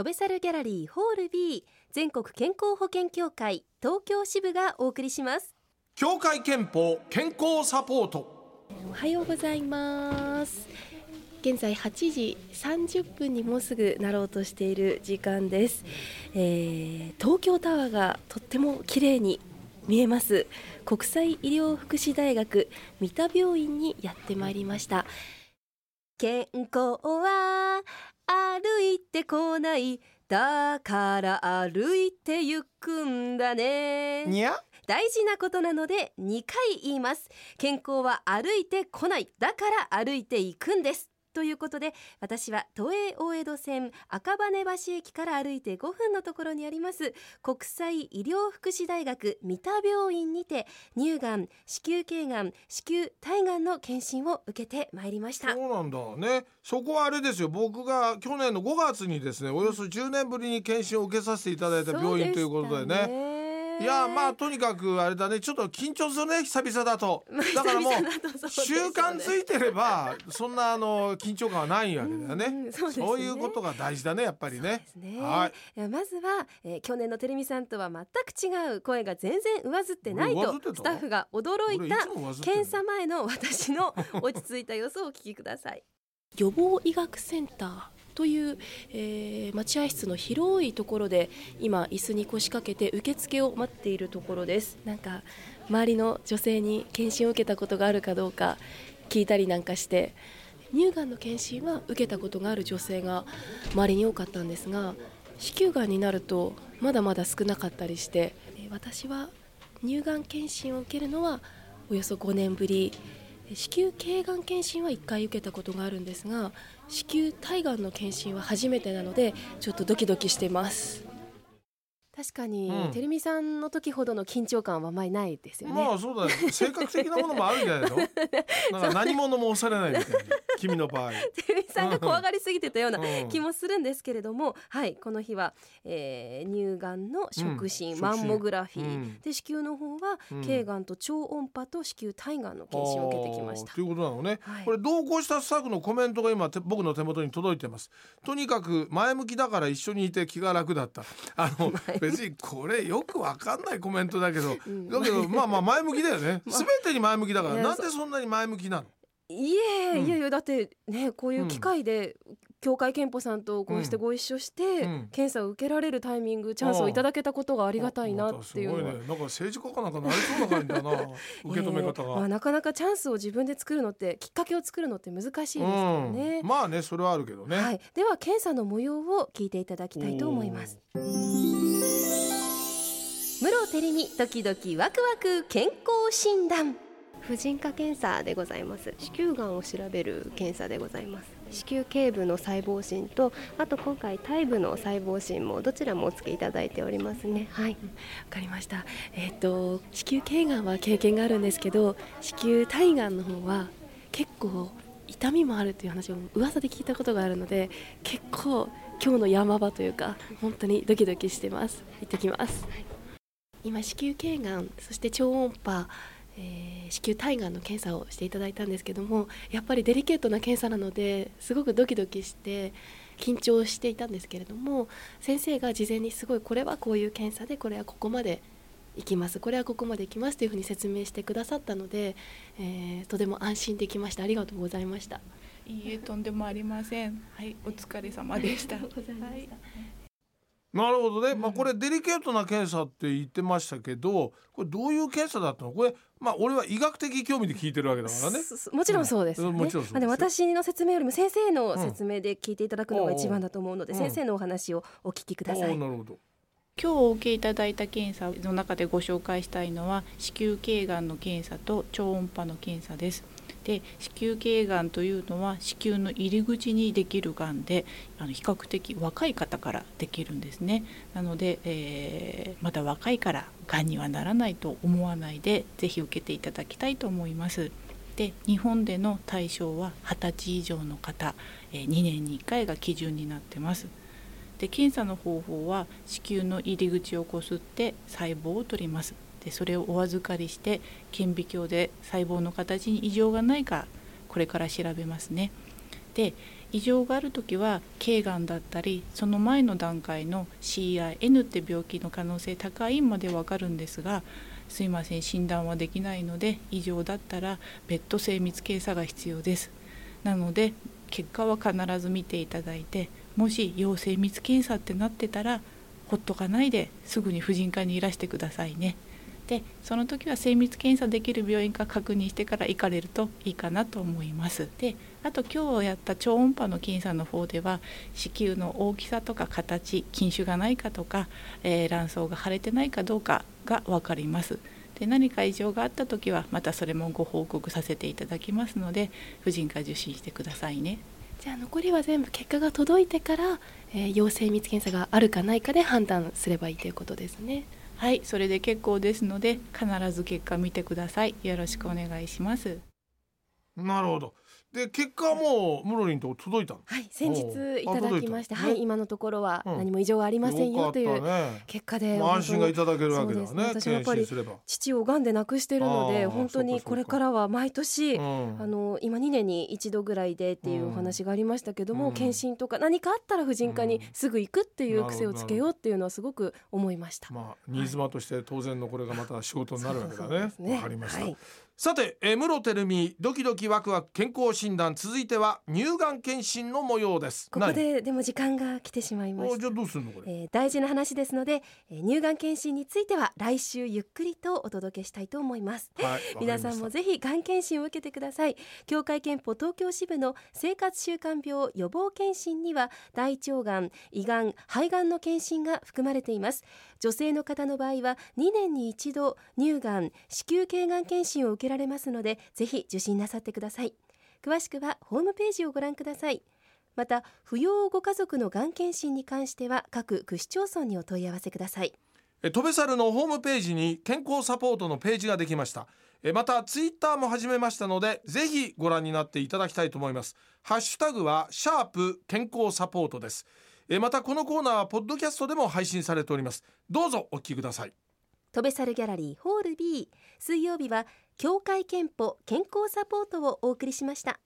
飛べ猿ギャラリーホール B 全国健康保険協会東京支部がお送りします。協会憲法健康サポート。おはようございます。現在8時30分にもうすぐなろうとしている時間です、えー、東京タワーがとっても綺麗に見えます。国際医療福祉大学三田病院にやってまいりました。健康は歩いてこない。だから歩いて行くんだね。にゃ大事なことなので2回言います。健康は歩いてこない。だから歩いていくんですということで私は都営大江戸線赤羽橋駅から歩いて5分のところにあります国際医療福祉大学三田病院にて乳がん子宮頸がん子宮体がんの検診を受けてまいりました。そうなんだね。そこはあれですよ。僕が去年の5月にですねおよそ10年ぶりに検診を受けさせていただいた病院ということでねいやまあとにかくあれだね。ちょっと緊張するね。久々だと。だからもう習慣ついてればそんなあの緊張感はないわけだよね。うんそうね、そういうことが大事だねやっぱりね、ね、はい。いやまずは、えー、去年のテレミさんとは全く違う声が全然上ずってないとスタッフが驚いた検査前の私の 落ち着いた様子をお聞きください。予防医学センターという、えー、待合室の広いところで今椅子に腰掛けて受付を待っているところです。なんか周りの女性に検診を受けたことがあるかどうか聞いたりなんかして乳がんの検診は受けたことがある女性が周りに多かったんですが子宮がんになるとまだまだ少なかったりして私は乳がん検診を受けるのはおよそ5年ぶり子宮頸がん検診は1回受けたことがあるんですが子宮体がんの検診は初めてなのでちょっとドキドキしてます確かに、うん、てるみさんの時ほどの緊張感はあまりないですよね。まあそうだね。性格的なものもあるんじゃないの？なんか何者も押されないみたいな。君の場合。さんが怖がりすぎてたような気もするんですけれども、うん、はいこの日は、えー、乳がんの触診、うん、マンモグラフィー、で子宮の方は、頸がんと超音波と子宮体がんの検診を受けてきました。ということなのね。はい、これ同行したスタッフのコメントが今僕の手元に届いてます。とにかく前向きだから一緒にいて気が楽だった。あの別にこれよくわかんないコメントだけど、うん、だけどまあまあ前向きだよね。すべてに前向きだから、なんでそんなに前向きなの？いえ、うん、いやいやだってねこういう機会で、協会憲法さんとこうしてご一緒して、うん、検査を受けられるタイミングチャンスをいただけたことがありがたいなっていうのは、ね、なんか政治家かなんかなりそうな感じだな 受け止め方が、まあ、なかなかチャンスを自分で作るのってきっかけを作るのって難しいですからね、まあねそれはあるけどね、はい、では検査の模様を聞いていただきたいと思います。室照りに時々ワクワク健康診断婦人科検査でございます。子宮がんを調べる検査でございます。子宮頸部の細胞診とあと今回体部の細胞診もどちらもお付けいただいておりますね。はい。わかりました。えっ、と子宮頸がんは経験があるんですけど子宮体がんの方は結構痛みもあるという話を噂で聞いたことがあるので結構今日の山場というか本当にドキドキしてます。行ってきます、はい。今子宮頸がんそして超音波えー、子宮体がんの検査をしていただいたんですけどもやっぱりデリケートな検査なのですごくドキドキして緊張していたんですけれども先生が事前にすごいこれはこういう検査でこれはここまで行きますこれはここまで行きますというふうに説明してくださったので、えー、とても安心できました。ありがとうございました。いいえとんでもありません。はいお疲れ様でした。はいなるほどね、まあ、これデリケートな検査って言ってましたけどこれどういう検査だったの？これまあ俺は医学的興味で聞いてるわけだからね。もちろんそうです、ね。うん、もちろんそうです私の説明よりも先生の説明で聞いていただくのが一番だと思うので、うん、先生のお話をお聞きください、なるほど。今日お受けいただいた検査の中でご紹介したいのは子宮頸がんの検査と超音波の検査ですで子宮頸がんというのは子宮の入り口にできるがんであの比較的若い方からできるんですね。なので、えー、まだ若いからがんにはならないと思わないで是非受けていただきたいと思います。で日本での対象は20歳以上の方、えー、2年に1回が基準になってます。で検査の方法は子宮の入り口をこすって細胞を取ります。でそれをお預かりして顕微鏡で細胞の形に異常がないかこれから調べますね。で異常がある時は頸がんだったりその前の段階の CIN って病気の可能性高いまでわかるんですがすいません診断はできないので異常だったら別途精密検査が必要ですなので結果は必ず見ていただいてもし陽性密検査ってなってたらほっとかないですぐに婦人科にいらしてくださいね。でその時は精密検査できる病院か確認してから行かれるといいかなと思います。であと今日やった超音波の検査の方では子宮の大きさとか形筋腫がないかとか、えー、卵巣が腫れてないかどうかが分かります。で何か異常があった時はまたそれもご報告させていただきますので婦人科受診してくださいね。じゃあ残りは全部結果が届いてから、えー、陽性密検査があるかないかで判断すればいいということですね。はいそれで結構ですので必ず結果見てください。よろしくお願いします。なるほど。で結果はもうムロリンと届いたはい先日いた。だきましてはい今のところは何も異常はありませんよという結果で、安心がいただけるわけだね。私もやっぱり父を癌で亡くしているので本当にこれからは毎年、あの今2年に一度ぐらいでっていうお話がありましたけども、検診とか何かあったら婦人科にすぐ行くっていう癖をつけようっていうのはすごく思いました。まあ新妻として当然のこれがまた仕事になるわけだね。わ、かりました。さて、え室照美ドキドキワクワク健康診断続いては乳がん検診の模様です。ここででも時間が来てしまいました。じゃあどうするのこれ、えー、大事な話ですので、えー、乳がん検診については来週ゆっくりとお届けしたいと思います、はい、皆さんもぜひがん検診を受けてください。協会憲法東京支部の生活習慣病予防検診には大腸がん胃がん肺がんの検診が含まれています。女性の方の場合は2年に一度乳がん子宮頸がん検診を受けられますのでぜひ受診なさってください。詳しくはホームページをご覧ください。また扶養ご家族のがん検診に関しては各区市町村にお問い合わせください。トベサルのホームページに健康サポートのページができました。またツイッターも始めましたのでぜひご覧になっていただきたいと思います。ハッシュタグはシャープ健康サポートです。またこのコーナーはポッドキャストでも配信されております。どうぞお聞きください。トベサルギャラリーホール B 水曜日は協会憲法健康サポートをお送りしました。